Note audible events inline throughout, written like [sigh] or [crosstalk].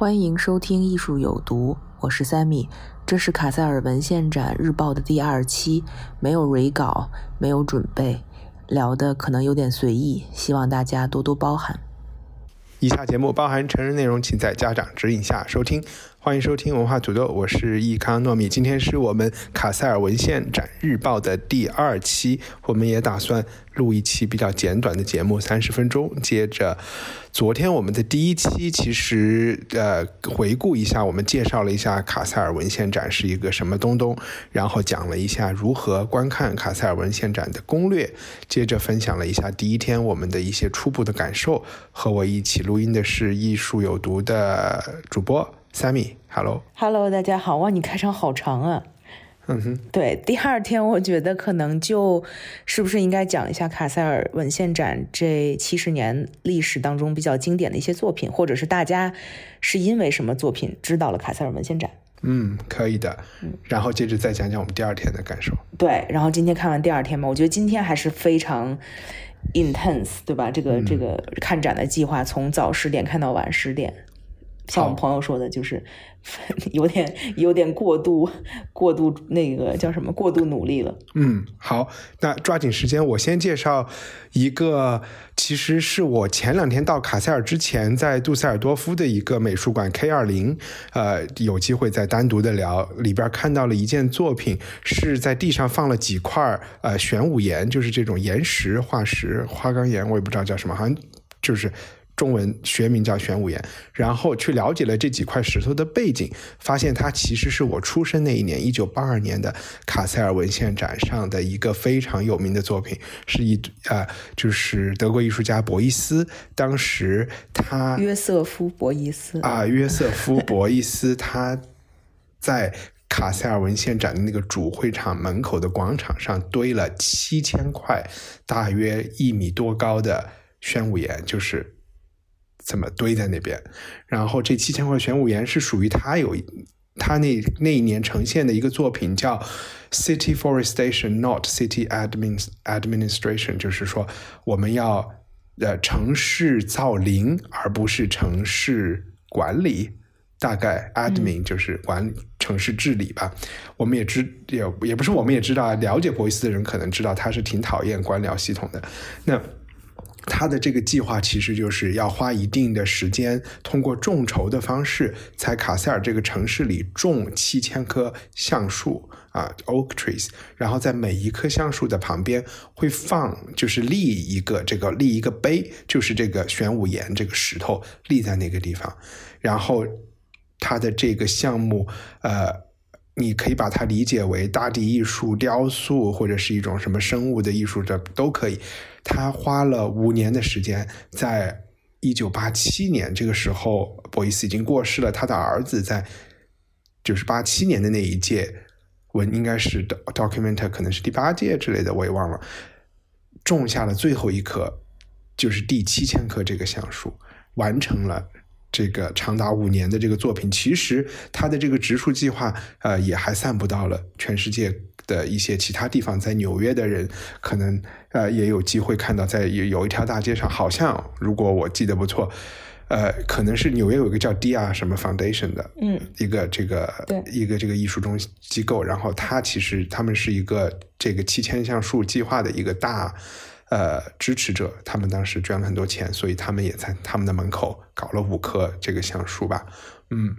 欢迎收听《艺术有毒》，我是 Sammy。这是卡塞尔文献展日报的第二期，没有蕊稿，没有准备，聊的可能有点随意，希望大家多多包涵。以下节目包含成人内容，请在家长指引下收听。欢迎收听文化土豆，我是易康糯米。今天是我们卡塞尔文献展日报的第二期，我们也打算录一期比较简短的节目，三十分钟。接着，昨天我们的第一期，其实呃回顾一下，我们介绍了一下卡塞尔文献展是一个什么东东，然后讲了一下如何观看卡塞尔文献展的攻略。接着分享了一下第一天我们的一些初步的感受。和我一起录音的是艺术有毒的主播。Sammy，Hello，Hello，大家好哇！你开场好长啊。嗯哼，对，第二天我觉得可能就是不是应该讲一下卡塞尔文献展这七十年历史当中比较经典的一些作品，或者是大家是因为什么作品知道了卡塞尔文献展？嗯，可以的。嗯，然后接着再讲讲我们第二天的感受。对，然后今天看完第二天嘛，我觉得今天还是非常 intense，对吧？这个这个看展的计划从早十点看到晚十点。像我朋友说的，就是有点有点过度过度那个叫什么过度努力了。嗯，好，那抓紧时间，我先介绍一个，其实是我前两天到卡塞尔之前，在杜塞尔多夫的一个美术馆 K 二零，呃，有机会再单独的聊，里边看到了一件作品，是在地上放了几块呃玄武岩，就是这种岩石化石花岗岩，我也不知道叫什么，好像就是。中文学名叫玄武岩，然后去了解了这几块石头的背景，发现它其实是我出生那一年，一九八二年的卡塞尔文献展上的一个非常有名的作品，是一啊，就是德国艺术家博伊斯，当时他约瑟夫博伊斯啊，约瑟夫博伊斯 [laughs] 他在卡塞尔文献展的那个主会场门口的广场上堆了七千块，大约一米多高的玄武岩，就是。怎么堆在那边？然后这七千块玄武岩是属于他有他那那一年呈现的一个作品，叫 City Forestation Not City Admin Administration，就是说我们要呃城市造林，而不是城市管理。大概 Admin 就是管城市治理吧。我们也知也也不是我们也知道，了解博伊斯的人可能知道他是挺讨厌官僚系统的。那。他的这个计划其实就是要花一定的时间，通过众筹的方式，在卡塞尔这个城市里种七千棵橡树啊，oak trees，然后在每一棵橡树的旁边会放，就是立一个这个立一个碑，就是这个玄武岩这个石头立在那个地方，然后他的这个项目，呃，你可以把它理解为大地艺术、雕塑或者是一种什么生物的艺术，这都可以。他花了五年的时间，在一九八七年这个时候，博伊斯已经过世了。他的儿子在就是八七年的那一届，文应该是 document 可能是第八届之类的，我也忘了。种下了最后一棵，就是第七千棵这个橡树，完成了这个长达五年的这个作品。其实他的这个植树计划，呃，也还散布到了全世界。的一些其他地方，在纽约的人可能呃也有机会看到，在有有一条大街上，好像如果我记得不错，呃，可能是纽约有一个叫 Dia 什么 Foundation 的，嗯，一个这个一个这个艺术中机构，然后他其实他们是一个这个七千橡树计划的一个大呃支持者，他们当时捐了很多钱，所以他们也在他们的门口搞了五棵这个橡树吧，嗯。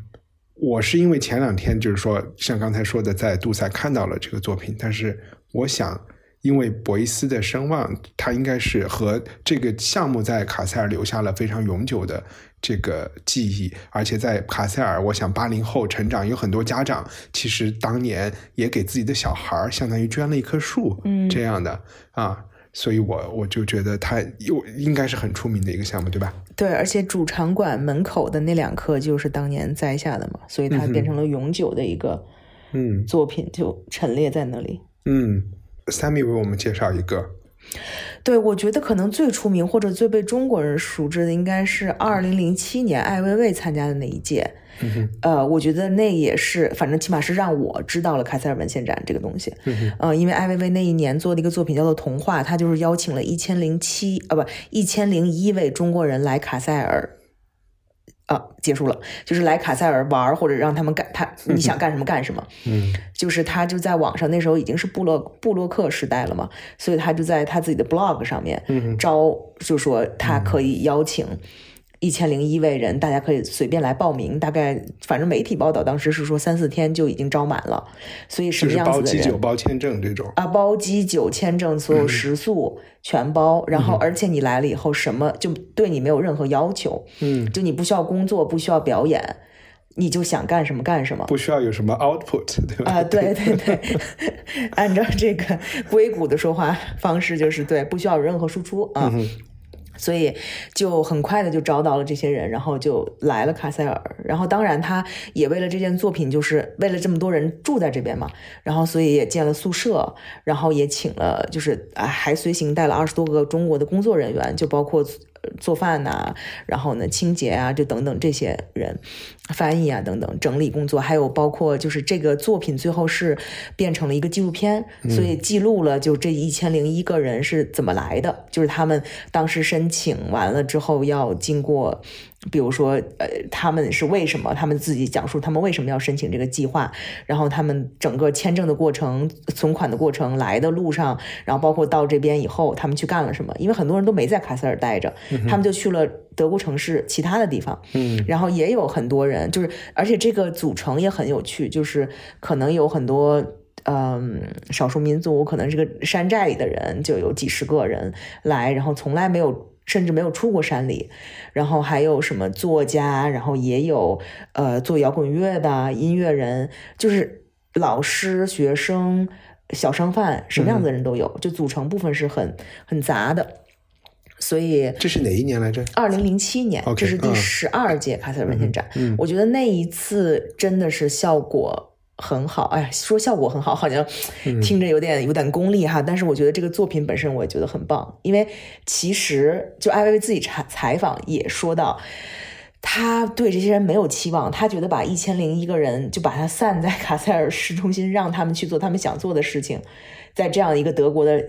我是因为前两天就是说，像刚才说的，在杜塞看到了这个作品，但是我想因为博伊斯的声望，他应该是和这个项目在卡塞尔留下了非常永久的这个记忆，而且在卡塞尔，我想八零后成长有很多家长，其实当年也给自己的小孩相当于捐了一棵树，嗯这样的啊，所以我我就觉得它又应该是很出名的一个项目，对吧？对，而且主场馆门口的那两棵就是当年栽下的嘛，所以它变成了永久的一个嗯作品，就陈列在那里。嗯，Sammy 为我们介绍一个，对，我觉得可能最出名或者最被中国人熟知的，应该是二零零七年艾薇薇参加的那一届。嗯呃，我觉得那也是，反正起码是让我知道了卡塞尔文献展这个东西。嗯呃，因为艾薇薇那一年做的一个作品叫做《童话》，他就是邀请了一千零七啊不一千零一位中国人来卡塞尔。啊，结束了，就是来卡塞尔玩，或者让他们干他你想干什么干什么。嗯就是他就在网上，那时候已经是布洛布洛克时代了嘛，所以他就在他自己的 blog 上面嗯招，就说他可以邀请一千零一位人，大家可以随便来报名。大概反正媒体报道当时是说三四天就已经招满了，所以什就是么样子的包机酒、人？包签证这种，啊，包机酒、签证，所有食宿全包，然后而且你来了以后，什么就对你没有任何要求，嗯，就你不需要工作，不需要表演，你就想干什么干什么。不需要有什么 output，对吧？啊，对对对，[laughs] 按照这个硅谷的说话方式，就是对，不需要有任何输出啊。所以就很快的就招到了这些人，然后就来了卡塞尔。然后当然他也为了这件作品，就是为了这么多人住在这边嘛，然后所以也建了宿舍，然后也请了，就是啊还随行带了二十多个中国的工作人员，就包括做饭呐、然后呢清洁啊，就等等这些人，翻译啊等等整理工作，还有包括就是这个作品最后是变成了一个纪录片，所以记录了就这一千零一个人是怎么来的，就是他们当时申请完了之后要经过。比如说，呃，他们是为什么？他们自己讲述他们为什么要申请这个计划，然后他们整个签证的过程、存款的过程、来的路上，然后包括到这边以后，他们去干了什么？因为很多人都没在卡塞尔待着，他们就去了德国城市其他的地方。嗯然后也有很多人，就是而且这个组成也很有趣，就是可能有很多。嗯，少数民族可能这个山寨里的人就有几十个人来，然后从来没有，甚至没有出过山里，然后还有什么作家，然后也有呃做摇滚乐的音乐人，就是老师、学生、小商贩，什么样子的人都有，就组成部分是很很杂的，所以这是哪一年来着？二零零七年这是第嗯十二届卡塞尔文献展。嗯我觉得那一次真的是效果很好。哎呀，说效果很好，好像嗯听着有点有点功利哈。但是我觉得这个作品本身，我也觉得很棒。因为其实就艾薇薇自己采采访也说到。他对这些人没有期望，他觉得把一千零一个人就把他散在卡塞尔市中心，让他们去做他们想做的事情，在这样一个德国的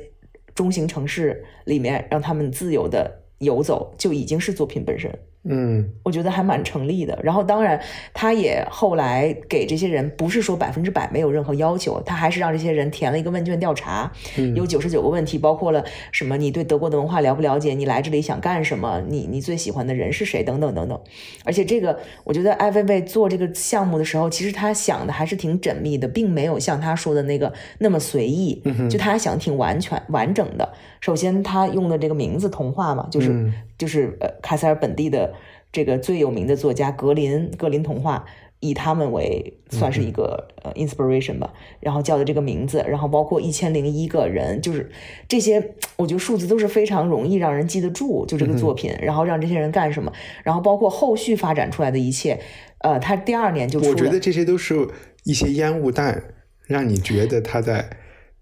中型城市里面，让他们自由的游走，就已经是作品本身。嗯我觉得还蛮成立的。然后，当然，他也后来给这些人不是说百分之百没有任何要求，他还是让这些人填了一个问卷调查，有九十九个问题，包括了什么你对德国的文化了不了解，你来这里想干什么，你你最喜欢的人是谁，等等等等。而且这个，我觉得艾薇薇做这个项目的时候，其实他想的还是挺缜密的，并没有像他说的那个那么随意，就他想挺完全完整的。首先，他用的这个名字“童话”嘛，就是、嗯就是呃卡塞尔本地的这个最有名的作家格林格林童话，以他们为算是一个呃 inspiration 吧，然后叫的这个名字，然后包括一千零一个人，就是这些，我觉得数字都是非常容易让人记得住，就这个作品，然后让这些人干什么，然后包括后续发展出来的一切，呃，他第二年就，我觉得这些都是一些烟雾弹，让你觉得他在，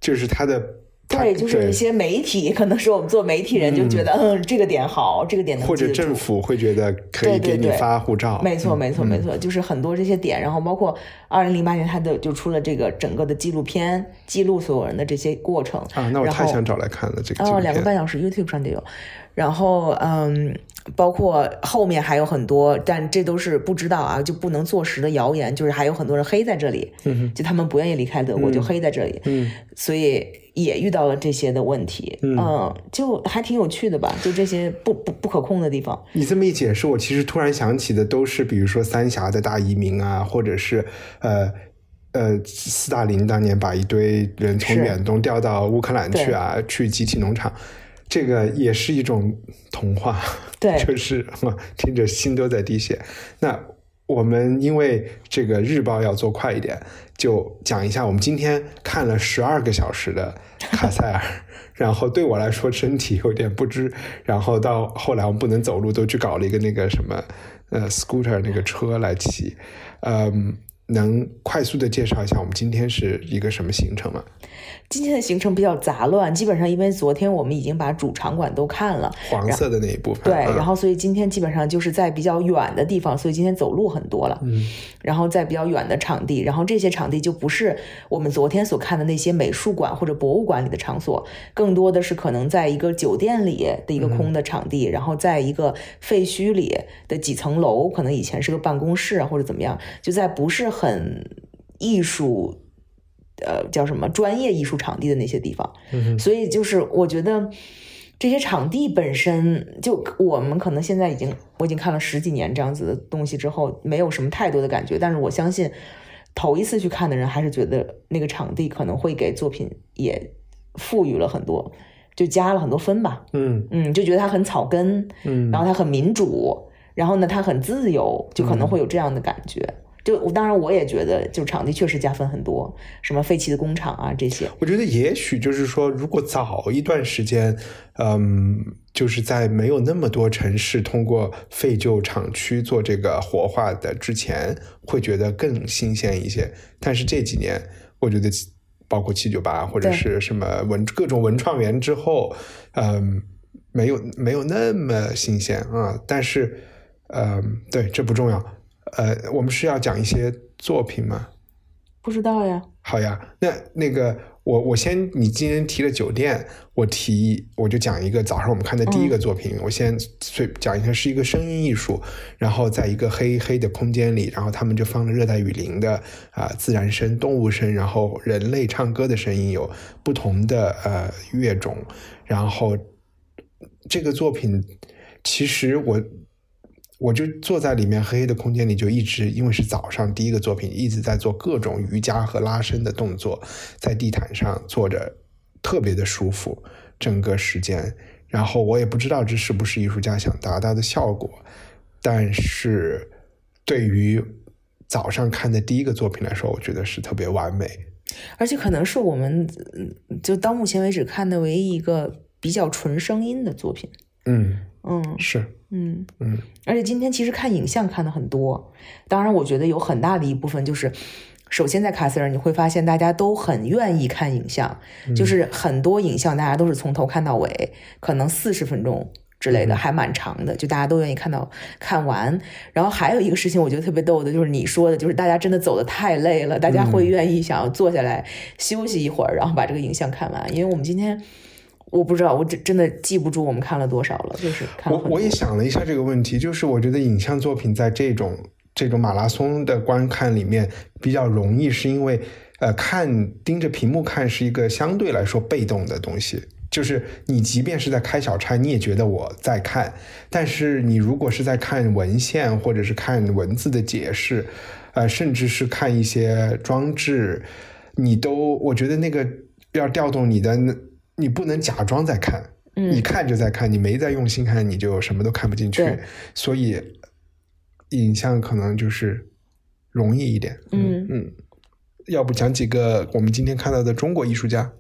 就是他的。他对，就是一些媒体，可能是我们做媒体人就觉得，嗯，这个点好，这个点能或者政府会觉得可以给你对。对对发护照，没错，嗯没错，没错，就是很多这些点，然后包括二零零八年他的就出了这个整个的纪录片，记录所有人的这些过程啊，那我太想找来看了这个哦，两个半小时，YouTube 上就有。然后，嗯，包括后面还有很多，但这都是不知道啊，就不能坐实的谣言，就是还有很多人黑在这里，嗯就他们不愿意离开德国，就黑在这里，嗯。所以也遇到了这些的问题，嗯，就还挺有趣的吧，就这些不不不可控的地方，你这么一解释，我其实突然想起的都是，比如说三峡的大移民啊，或者是呃呃，斯大林当年把一堆人从远东调到乌克兰去啊，去集体农场，这个也是一种童话，对。[laughs] 就是啊听着心都在滴血。那我们因为这个日报要做快一点，就讲一下我们今天看了十二个小时的卡塞尔，[laughs] 然后对我来说身体有点不支，然后到后来我们不能走路，都去搞了一个那个什么呃 scooter 那个车来骑，嗯。能快速的介绍一下我们今天是一个什么行程吗？今天的行程比较杂乱，基本上因为昨天我们已经把主场馆都看了，黄色的那一部分。对，嗯然后所以今天基本上就是在比较远的地方，所以今天走路很多了。嗯，然后在比较远的场地，然后这些场地就不是我们昨天所看的那些美术馆或者博物馆里的场所，更多的是可能在一个酒店里的一个空的场地，然后在一个废墟里的几层楼，可能以前是个办公室啊或者怎么样，就在不是很艺术。呃，叫什么专业艺术场地的那些地方，嗯所以就是我觉得这些场地本身就我们可能现在已经我已经看了十几年这样子的东西之后，没有什么太多的感觉，但是我相信头一次去看的人还是觉得那个场地可能会给作品也赋予了很多，就加了很多分吧。嗯。嗯，就觉得它很草根，嗯，然后它很民主，然后呢它很自由，就可能会有这样的感觉。就当然我也觉得，就场地确实加分很多，什么废弃的工厂啊这些。我觉得也许就是说，如果早一段时间，嗯，就是在没有那么多城市通过废旧厂区做这个活化的之前，会觉得更新鲜一些。但是这几年，我觉得包括七九八或者是什么文各种文创园之后，嗯，没有没有那么新鲜啊。但是，嗯，对，这不重要。呃，我们是要讲一些作品吗？不知道呀，好呀，那那个我我先，你今天提了酒店，我提我就讲一个早上我们看的第一个作品，我先随讲一下是一个声音艺术，然后在一个黑黑的空间里，然后他们就放了热带雨林的啊、自然声、动物声，然后人类唱歌的声音有不同的呃乐种，然后这个作品其实我。我就坐在里面黑黑的空间里，就一直因为是早上第一个作品，一直在做各种瑜伽和拉伸的动作，在地毯上坐着，特别的舒服，整个时间。然后我也不知道这是不是艺术家想达到的效果，但是对于早上看的第一个作品来说，我觉得是特别完美。而且可能是我们嗯就到目前为止看的唯一一个比较纯声音的作品。嗯，嗯是，嗯嗯而且今天其实看影像看的很多，当然我觉得有很大的一部分就是，首先在卡塞尔你会发现大家都很愿意看影像，就是很多影像大家都是从头看到尾，可能四十分钟。之类的还蛮长的，就大家都愿意看到看完。然后还有一个事情，我觉得特别逗的，就是你说的，就是大家真的走的太累了，大家会愿意想要坐下来休息一会儿，然后把这个影像看完。因为我们今天我不知道，我真真的记不住我们看了多少了，就是看我也想了一下这个问题，就是我觉得影像作品在这种这种马拉松的观看里面比较容易，是因为呃看盯着屏幕看是一个相对来说被动的东西。就是你即便是在开小差，你也觉得我在看，但是你如果是在看文献或者是看文字的解释，呃，甚至是看一些装置，你都我觉得那个要调动你的，你不能假装在看，嗯你看就在看，你没在用心看，你就什么都看不进去。所以影像可能就是容易一点。嗯嗯，要不讲几个我们今天看到的中国艺术家？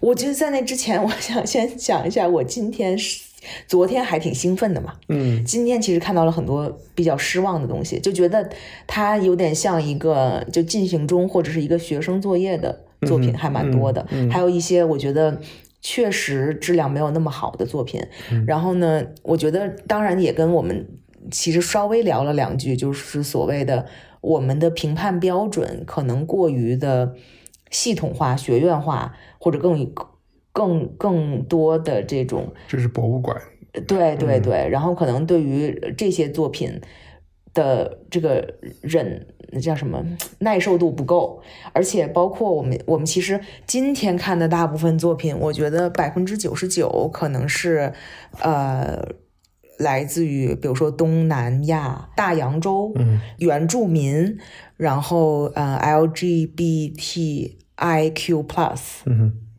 我觉得在那之前，我想先讲一下，我今天是昨天还挺兴奋的嘛。嗯今天其实看到了很多比较失望的东西，就觉得它有点像一个就进行中或者是一个学生作业的作品，嗯还蛮多的。嗯嗯还有一些我觉得确实质量没有那么好的作品。嗯然后呢，我觉得当然也跟我们其实稍微聊了两句，就是所谓的我们的评判标准可能过于的系统化、学院化，或者更更更多的这种这是博物馆。对对对，然后可能对于这些作品的这个忍叫什么耐受度不够，而且包括我们我们其实今天看的大部分作品，我觉得百分之九十九可能是呃来自于比如说东南亚、大洋洲、嗯。原住民，然后呃 LGBTIQ plus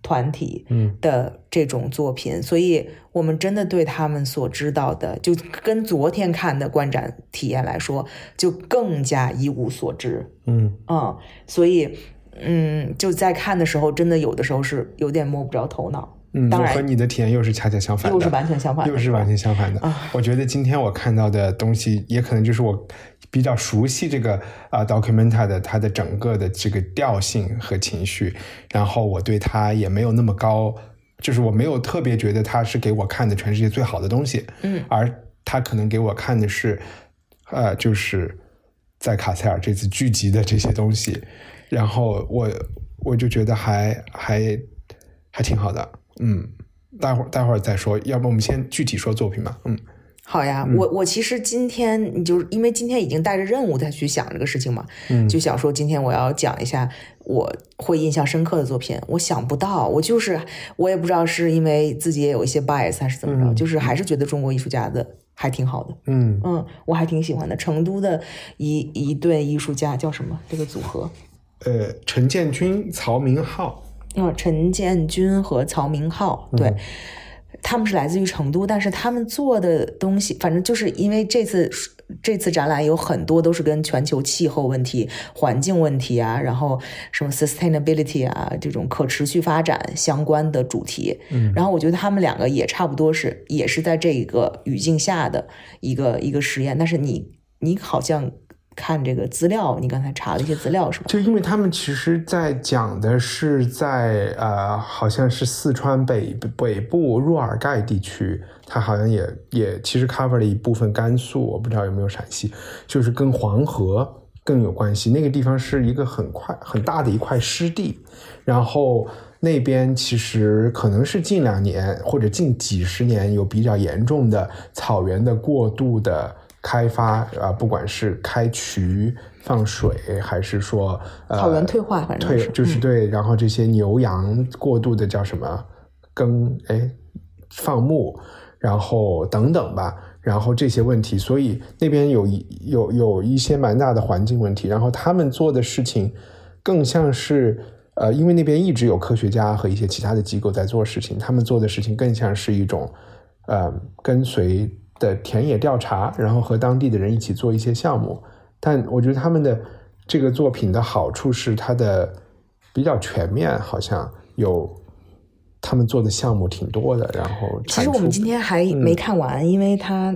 团体嗯的这种作品，所以我们真的对他们所知道的，就跟昨天看的观展体验来说，就更加一无所知。嗯嗯，所以嗯，就在看的时候，真的有的时候是有点摸不着头脑。嗯，当然我和你的体验又是恰恰相反的，又是完全相反的又是完全相反的。啊我觉得今天我看到的东西，也可能就是我比较熟悉这个啊、documenta 的它的整个的这个调性和情绪，然后我对它也没有那么高，就是我没有特别觉得它是给我看的全世界最好的东西，嗯，而它可能给我看的是，呃，就是在卡塞尔这次聚集的这些东西，然后我我就觉得还还还挺好的，嗯，待会儿待会儿再说，要不我们先具体说作品吧，嗯好呀，我我其实今天你就是因为今天已经带着任务再去想这个事情嘛，嗯就想说今天我要讲一下我会印象深刻的作品。我想不到，我就是我也不知道是因为自己也有一些 bias 还是怎么着，嗯就是还是觉得中国艺术家的还挺好的。嗯嗯，我还挺喜欢的。成都的一一对艺术家叫什么？这个组合，呃，陈建军、曹明浩，嗯，陈建军和曹明浩，对。嗯他们是来自于成都，但是他们做的东西，反正就是因为这次这次展览有很多都是跟全球气候问题、环境问题啊，然后什么 sustainability 啊这种可持续发展相关的主题。嗯然后我觉得他们两个也差不多是，也是在这个语境下的一个一个实验。但是你你好像看这个资料，你刚才查了一些资料是吧？就因为他们其实在讲的是在呃，好像是四川北北部若尔盖地区，它好像也也其实 cover 了一部分甘肃，我不知道有没有陕西，就是跟黄河更有关系。那个地方是一个很快很大的一块湿地，然后那边其实可能是近两年或者近几十年有比较严重的草原的过度的。开发啊，不管是开渠放水，还是说呃草原退化，反正就是对，然后这些牛羊过度的叫什么耕哎放牧，然后等等吧，然后这些问题，所以那边有一有有一些蛮大的环境问题，然后他们做的事情更像是呃，因为那边一直有科学家和一些其他的机构在做事情，他们做的事情更像是一种呃跟随的田野调查，然后和当地的人一起做一些项目。但我觉得他们的这个作品的好处是它的比较全面，好像有他们做的项目挺多的。然后其实我们今天还嗯没看完，因为它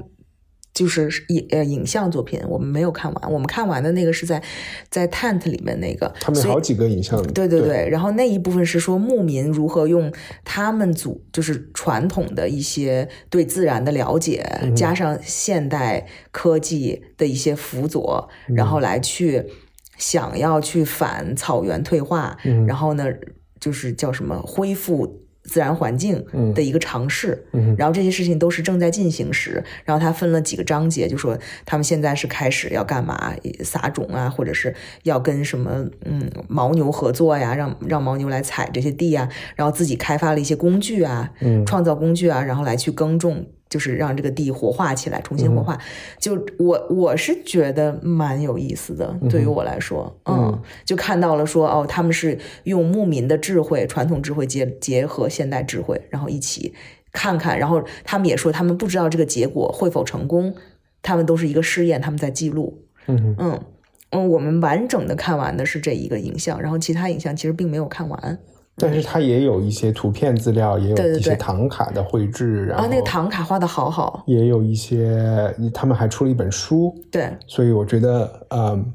就是影呃影像作品，我们没有看完。我们看完的那个是在在 Tent 里面那个，他们有好几个影像，对对对，然后那一部分是说牧民如何用他们组就是传统的一些对自然的了解，嗯加上现代科技的一些辅佐，然嗯后来去想要去反草原退化，嗯然后呢，就是叫什么恢复。自然环境嗯。的一个尝试，嗯然后这些事情都是正在进行时，然后他分了几个章节，就说他们现在是开始要干嘛，撒种啊，或者是要跟什么嗯牦牛合作呀，让让牦牛来踩这些地啊，然后自己开发了一些工具啊，嗯。创造工具啊，然后来去耕种，就是让这个地活化起来，重新活化。就我我是觉得蛮有意思的，对于我来说，嗯，就看到了说哦，他们是用牧民的智慧、传统智慧结结合现代智慧，然后一起看看，然后他们也说他们不知道这个结果会否成功，他们都是一个试验，他们在记录，嗯嗯。嗯，我们完整的看完的是这一个影像，然后其他影像其实并没有看完。但是它也有一些图片资料，也有一些唐卡的绘制，然后啊，那个唐卡画的好好，也有一些，他们还出了一本书，对，所以我觉得，嗯，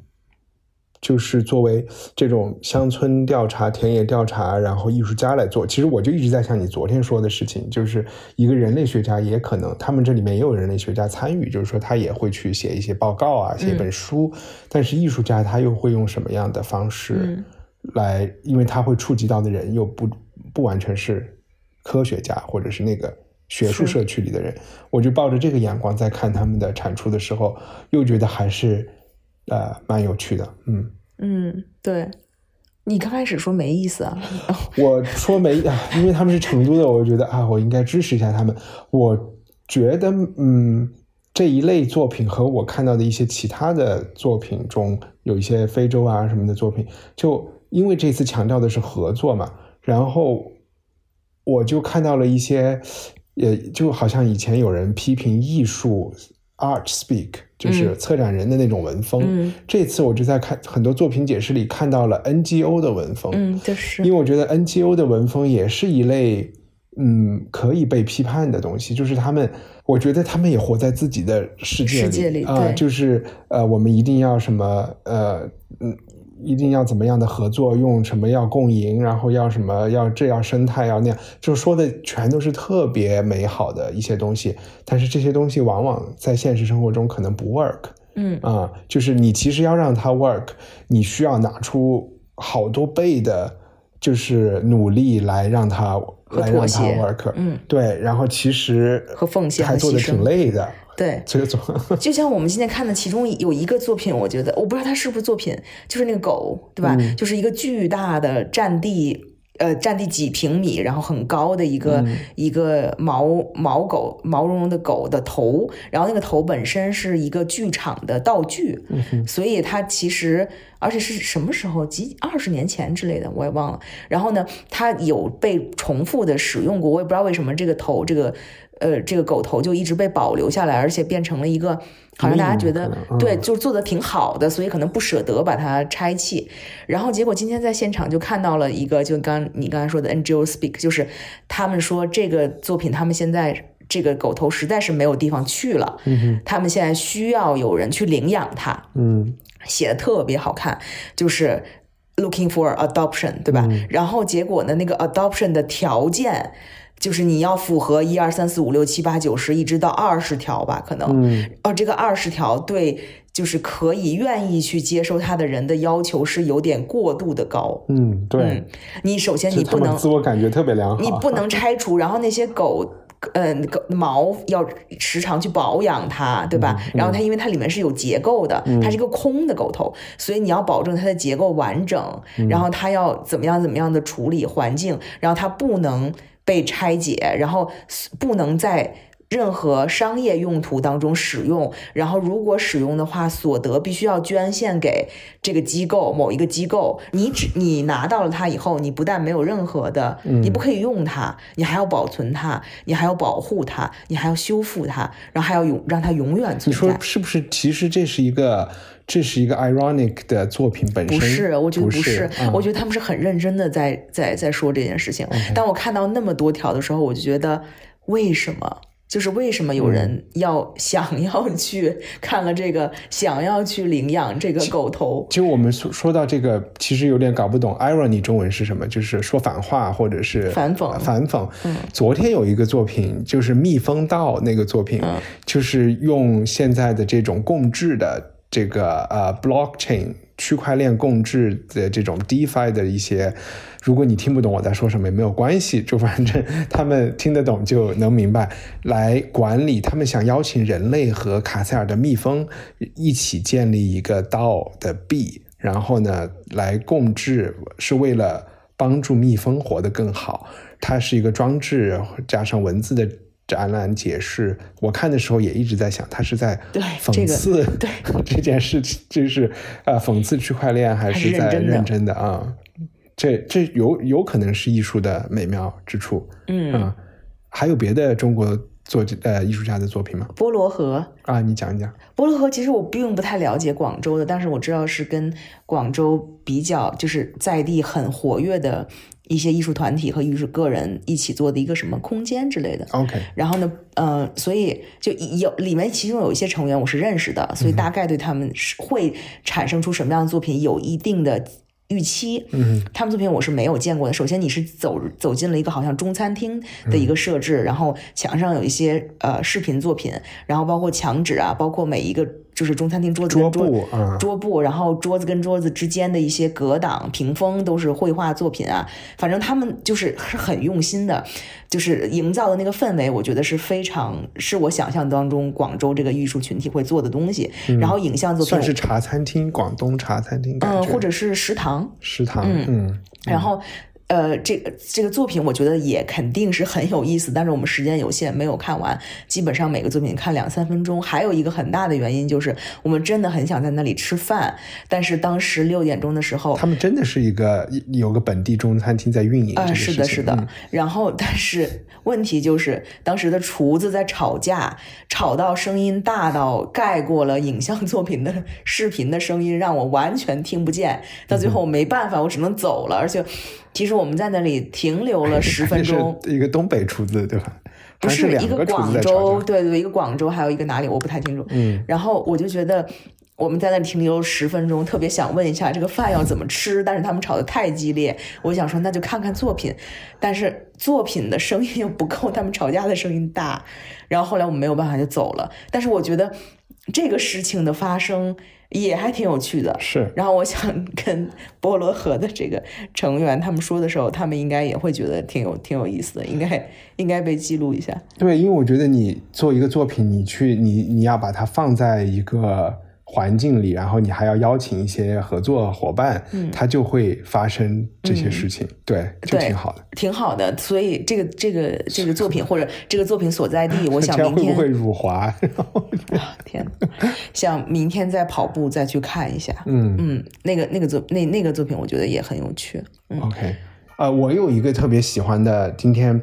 就是作为这种乡村调查、田野调查，然后艺术家来做，其实我就一直在想你昨天说的事情，就是一个人类学家也可能，他们这里面也有人类学家参与，就是说他也会去写一些报告啊，写一本书，但是艺术家他又会用什么样的方式嗯来，因为他会触及到的人又不不完全是科学家或者是那个。学术社区里的人，我就抱着这个眼光在看他们的产出的时候，又觉得还是呃蛮有趣的。嗯，嗯，对。你刚开始说没意思啊，[laughs] 我说没，啊因为他们是成都的，我觉得啊，我应该支持一下他们。我觉得，嗯，这一类作品和我看到的一些其他的作品中，有一些非洲啊什么的作品，就因为这次强调的是合作嘛，然后我就看到了一些，也就好像以前有人批评艺术 art speak，就是策展人的那种文风，嗯。这次我就在看很多作品解释里看到了 NGO 的文风，嗯，就是。因为我觉得 NGO 的文风也是一类，嗯，可以被批判的东西。就是他们，我觉得他们也活在自己的世界里啊、对。就是呃，我们一定要什么呃嗯，一定要怎么样的合作，用什么要共赢，然后要什么要这要生态要那样，就说的全都是特别美好的一些东西。但是这些东西往往在现实生活中可能不 work。嗯啊、就是你其实要让它 work，你需要拿出好多倍的，就是努力来让它来让它 work。嗯，对，然后其实和奉献还做的挺累的，对，这个做 [laughs] 就像我们今天看的其中有一个作品，我觉得我不知道它是不是作品，就是那个狗，对吧？嗯就是一个巨大的占地。呃，占地几平米，然后很高的一个、嗯一个毛毛狗毛茸茸的狗的头，然后那个头本身是一个剧场的道具，嗯所以它其实而且是什么时候几二十年前之类的，我也忘了。然后呢，它有被重复的使用过，我也不知道为什么这个头这个呃这个狗头就一直被保留下来，而且变成了一个好像大家觉得对，就是做的挺好的，所以可能不舍得把它拆弃。然后结果今天在现场就看到了一个，就刚你刚才说的 NGO Speak，就是他们说这个作品他们现在。这个狗头实在是没有地方去了，嗯他们现在需要有人去领养它，嗯写的特别好看，就是 looking for adoption，对吧？然后结果呢，那个 adoption 的条件就是你要符合一二三四五六七八九十一直到二十条吧，可能。嗯哦，这个二十条对，就是可以愿意去接受他的人的要求是有点过度的高。嗯，对嗯，，你首先你不能自我感觉特别良好，你不能拆除，然后那些狗。呃，狗毛要时常去保养它，对吧？然后它因为它里面是有结构的，它是一个空的狗头，所以你要保证它的结构完整，然后它要怎么样怎么样的处理环境，然后它不能被拆解，然后不能再任何商业用途当中使用，然后如果使用的话，所得必须要捐献给这个机构某一个机构。你只你拿到了它以后，你不但没有任何的，你不可以用它，你还要保存它，你还要保护它，你还要修复它，然后还要永让它永远存你说在。是不是？其实这是一个，这是一个 ironic 的作品本身，不是，我觉得不不是，嗯我觉得他们是很认真的在在在说这件事情。当我看到那么多条的时候，我就觉得为什么？就是为什么有人要 [laughs] 想要去看了这个，想要去领养这个狗头？其实我们说说到这个，其实有点搞不懂 irony 中文是什么，就是说反话或者是反讽反讽。嗯昨天有一个作品，就是《蜜蜂道》那个作品，就是用现在的这种共治的这个呃 blockchain 区块链共治的这种 DeFi 的一些。如果你听不懂我在说什么也没有关系，就反正 [laughs] 他们听得懂就能明白。来管理，他们想邀请人类和卡塞尔的蜜蜂一起建立一个 DAO 的币，然后呢来共治，是为了帮助蜜蜂活得更好。它是一个装置加上文字的展览解释。我看的时候也一直在想，他是在讽刺这个对 [laughs] 这件事情，就是呃讽刺区块链，还还是是在认真的啊？这这有有可能是艺术的美妙之处。嗯，啊，还有别的中国作呃艺术家的作品吗？波罗河，啊，你讲一讲。波罗河其实我并不太了解广州的，但是我知道是跟广州比较，就是在地很活跃的一些艺术团体和艺术个人一起做的一个什么空间之类的。OK，然后呢，呃，所以就有里面其中有一些成员我是认识的，所以大概对他们是会产生出什么样的作品有一定的预期。嗯，他们作品我是没有见过的。首先，你是走走进了一个好像中餐厅的一个设置，然后墙上有一些呃视频作品，然后包括墙纸啊，包括每一个就是中餐厅桌子桌桌布啊，桌布，然后桌子跟桌子之间的一些隔挡、屏风都是绘画作品啊。反正他们就是是很用心的，就是营造的那个氛围，我觉得是非常是我想象当中广州这个艺术群体会做的东西。然后影像作品算是茶餐厅，广东茶餐厅嗯，或者是食堂，食堂，嗯然后。呃，这个这个作品我觉得也肯定是很有意思，但是我们时间有限，没有看完。基本上每个作品看两三分钟。还有一个很大的原因就是，我们真的很想在那里吃饭，但是当时六点钟的时候，他们真的是一个有个本地中餐厅在运营。啊，是的，是的。[laughs] 然后，但是问题就是当时的厨子在吵架，吵到声音大到盖过了影像作品的视频的声音，让我完全听不见。到最后我没办法，我只能走了，而且。其实我们在那里停留了十分钟。一个东北厨子对吧？不是一个广州，对对，一个广州，还有一个哪里我不太清楚。嗯。然后我就觉得我们在那里停留十分钟，特别想问一下这个饭要怎么吃，但是他们吵得太激烈，我想说那就看看作品，但是作品的声音又不够他们吵架的声音大，然后后来我们没有办法就走了。但是我觉得这个事情的发生。也还挺有趣的，是。然后我想跟波罗河的这个成员他们说的时候，他们应该也会觉得挺有挺有意思的，应该应该被记录一下。对，因为我觉得你做一个作品，你去你你要把它放在一个。环境里，然后你还要邀请一些合作伙伴，嗯，它就会发生这些事情，对，就挺好的，挺好的。所以这个这个这个作品或者这个作品所在地，[laughs] 我想明天会不会辱华？[laughs] 天，想明天再跑步再去看一下，嗯嗯，那个那个作那那个作品，我觉得也很有趣。OK，呃，我有一个特别喜欢的，今天。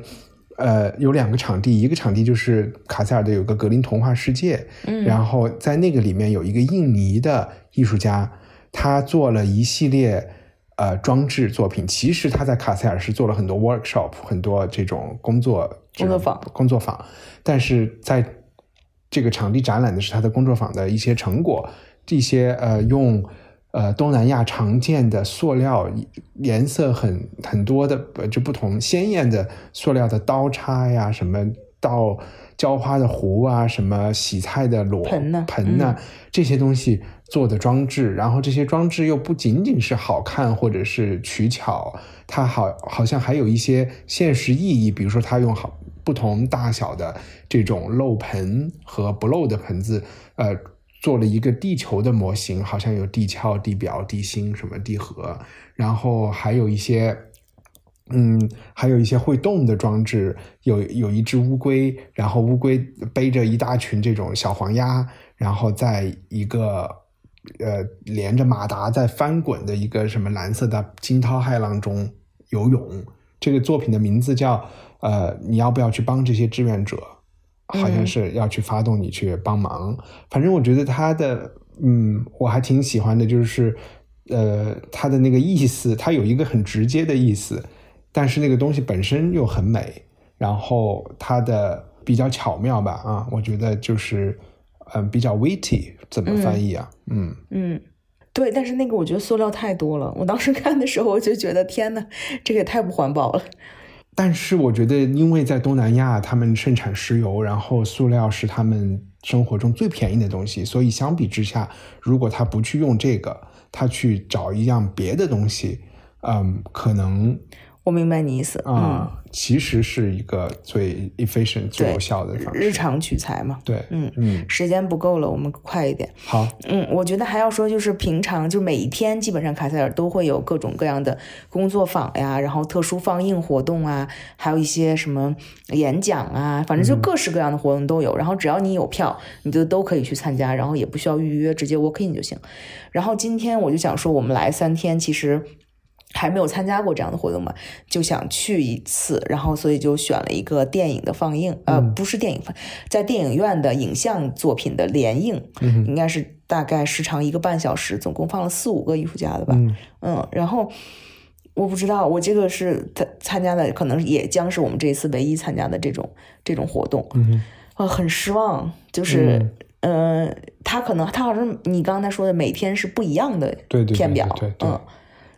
呃，有两个场地，一个场地就是卡塞尔的有个格林童话世界，嗯，然后在那个里面有一个印尼的艺术家，他做了一系列呃装置作品。其实他在卡塞尔是做了很多 workshop，很多这种工作工作坊工作坊，但是在这个场地展览的是他的工作坊的一些成果，这些呃用。呃，东南亚常见的塑料，颜色很很多的，就不同鲜艳的塑料的刀叉呀，什么到浇花的壶啊，什么洗菜的箩盆呢？盆呢？这些东西做的装置，然后这些装置又不仅仅是好看或者是取巧，它好好像还有一些现实意义，比如说它用好不同大小的这种漏盆和不漏的盆子，呃。做了一个地球的模型，好像有地壳、地表、地心什么地核，然后还有一些，嗯，还有一些会动的装置，有有一只乌龟，然后乌龟背着一大群这种小黄鸭，然后在一个呃连着马达在翻滚的一个什么蓝色的惊涛骇浪中游泳。这个作品的名字叫呃，你要不要去帮这些志愿者？好像是要去发动你去帮忙，反正我觉得他的，嗯，我还挺喜欢的，就是，呃，他的那个意思，他有一个很直接的意思，但是那个东西本身又很美，然后它的比较巧妙吧，啊，我觉得就是，嗯，比较 witty，怎么翻译啊？嗯嗯，对，但是那个我觉得塑料太多了，我当时看的时候我就觉得天呐，这个也太不环保了。但是我觉得，因为在东南亚，他们盛产石油，然后塑料是他们生活中最便宜的东西，所以相比之下，如果他不去用这个，他去找一样别的东西，嗯，可能。我明白你意思啊，其实是一个最 efficient、最有效的方式。日常取材嘛，对，嗯嗯，时间不够了，我们快一点。好，嗯，我觉得还要说，就是平常就每一天，基本上卡塞尔都会有各种各样的工作坊呀，然后特殊放映活动啊，还有一些什么演讲啊，反正就各式各样的活动都有。然后只要你有票，你就都可以去参加，然后也不需要预约，直接 walk in 就行。然后今天我就想说，我们来三天，其实。还没有参加过这样的活动嘛，就想去一次，然后所以就选了一个电影的放映，呃，不是电影放，在电影院的影像作品的联映，应该是大概时长一个半小时，总共放了四五个艺术家的吧，嗯，然后我不知道，我这个是参参加的，可能也将是我们这一次唯一参加的这种这种活动，啊，很失望，就是，嗯，他可能他好像你刚才说的每天是不一样的片表，嗯。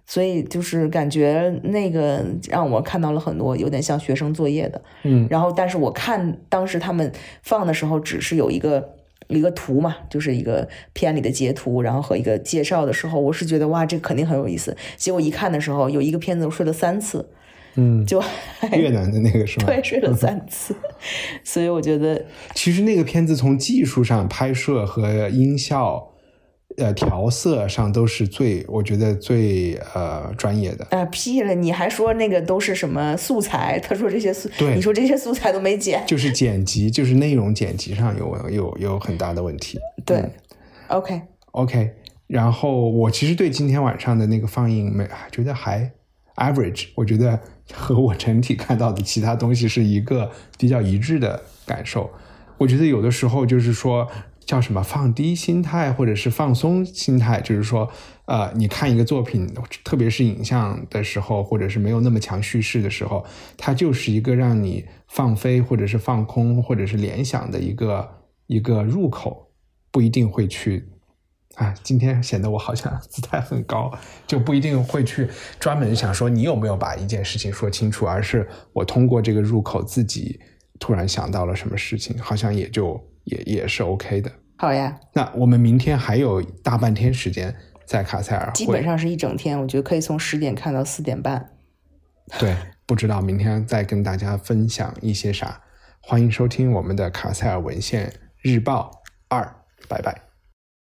所以就是感觉那个让我看到了很多有点像学生作业的，嗯，然后但是我看当时他们放的时候，只是有一个一个图嘛，就是一个片里的截图，然后和一个介绍的时候，我是觉得哇，这肯定很有意思。结果一看的时候，有一个片子我睡了三次，嗯，就 [laughs] 越南的那个是吗？[laughs] 对，睡了三次。[laughs] 所以我觉得，其实那个片子从技术上拍摄和音效。呃调色上都是最我觉得最呃专业的。啊屁了！你还说那个都是什么素材？他说这些素，对你说这些素材都没剪。就是 [laughs] 剪辑，就是内容剪辑上有有有很大的问题。对，OK，OK，然后我其实对今天晚上的那个放映没觉得还 average，我觉得和我整体看到的其他东西是一个比较一致的感受。我觉得有的时候就是说叫什么放低心态，或者是放松心态，就是说，呃，你看一个作品，特别是影像的时候，或者是没有那么强叙事的时候，它就是一个让你放飞，或者是放空，或者是联想的一个一个入口，不一定会去。啊，今天显得我好像 [laughs] 姿态很高，就不一定会去专门想说你有没有把一件事情说清楚，而是我通过这个入口自己突然想到了什么事情，好像也就也也是 OK 的。好呀，那我们明天还有大半天时间在卡塞尔，基本上是一整天，我觉得可以从十点看到四点半。对，不知道明天再跟大家分享一些啥。欢迎收听我们的卡塞尔文献日报二，拜拜。